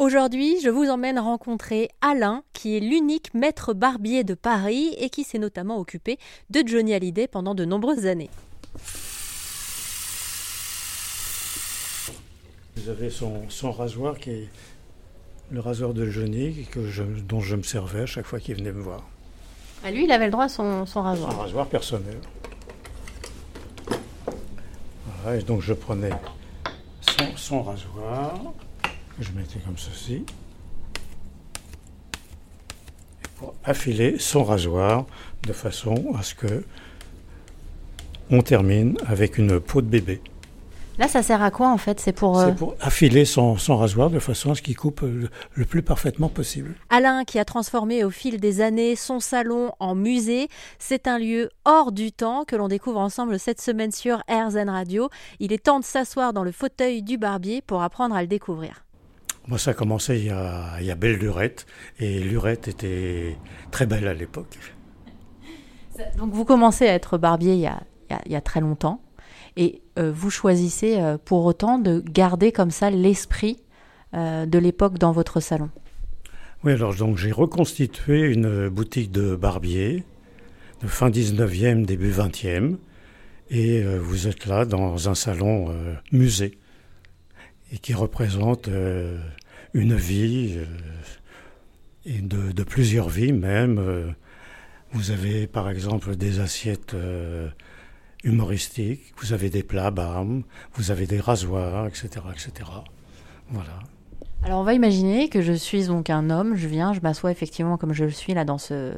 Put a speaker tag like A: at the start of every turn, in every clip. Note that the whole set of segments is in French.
A: Aujourd'hui, je vous emmène rencontrer Alain, qui est l'unique maître barbier de Paris et qui s'est notamment occupé de Johnny Hallyday pendant de nombreuses années.
B: Vous avez son, rasoir qui est le rasoir de Johnny que dont je me servais à chaque fois qu'il venait me voir.
A: Ah, lui, il avait le droit à son, rasoir.
B: Un rasoir personnel. et donc je prenais son rasoir, je mettais comme ceci. pour affiler son rasoir de façon à ce que on termine avec une peau de bébé.
A: Là, ça sert à quoi en fait?
B: C'est pour, euh, pour, affiler son, rasoir de façon à ce qu'il coupe le, plus parfaitement possible.
A: Alain, qui a transformé au fil des années son salon en musée, c'est un lieu hors du temps que l'on découvre ensemble cette semaine sur RZN Radio. Il est temps de s'asseoir dans le fauteuil du barbier pour apprendre à le découvrir.
B: Moi, ça a commencé il y a, il y a belle lurette, et lurette était très belle à l'époque.
A: Donc vous commencez à être barbier il y a, il y a très longtemps. Et euh, vous choisissez euh, pour autant de garder comme ça l'esprit euh, de l'époque dans votre salon.
B: Oui, alors donc j'ai reconstitué une boutique de barbier de fin 19e, début 20e. Et vous êtes là dans un salon musée et qui représente une vie et de, plusieurs vies même. vous avez par exemple des assiettes humoristique, vous avez des plats barmes, vous avez des rasoirs, etc., etc. Voilà.
A: Alors on va imaginer que je suis donc un homme, je viens, je m'assois effectivement comme je le suis là dans ce,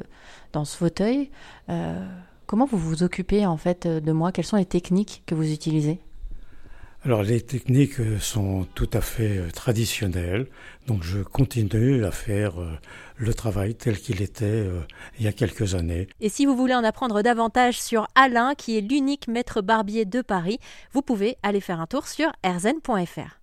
A: dans ce fauteuil. Euh, comment vous vous occupez en fait de moi? Quelles sont les techniques que vous utilisez?
B: Alors les techniques euh, sont tout à fait euh, traditionnelles, donc je continue à faire euh, le travail tel qu'il était il y a quelques années.
A: Et si vous voulez en apprendre davantage sur Alain, qui est l'unique maître barbier de Paris, vous pouvez aller faire un tour sur erzen.fr.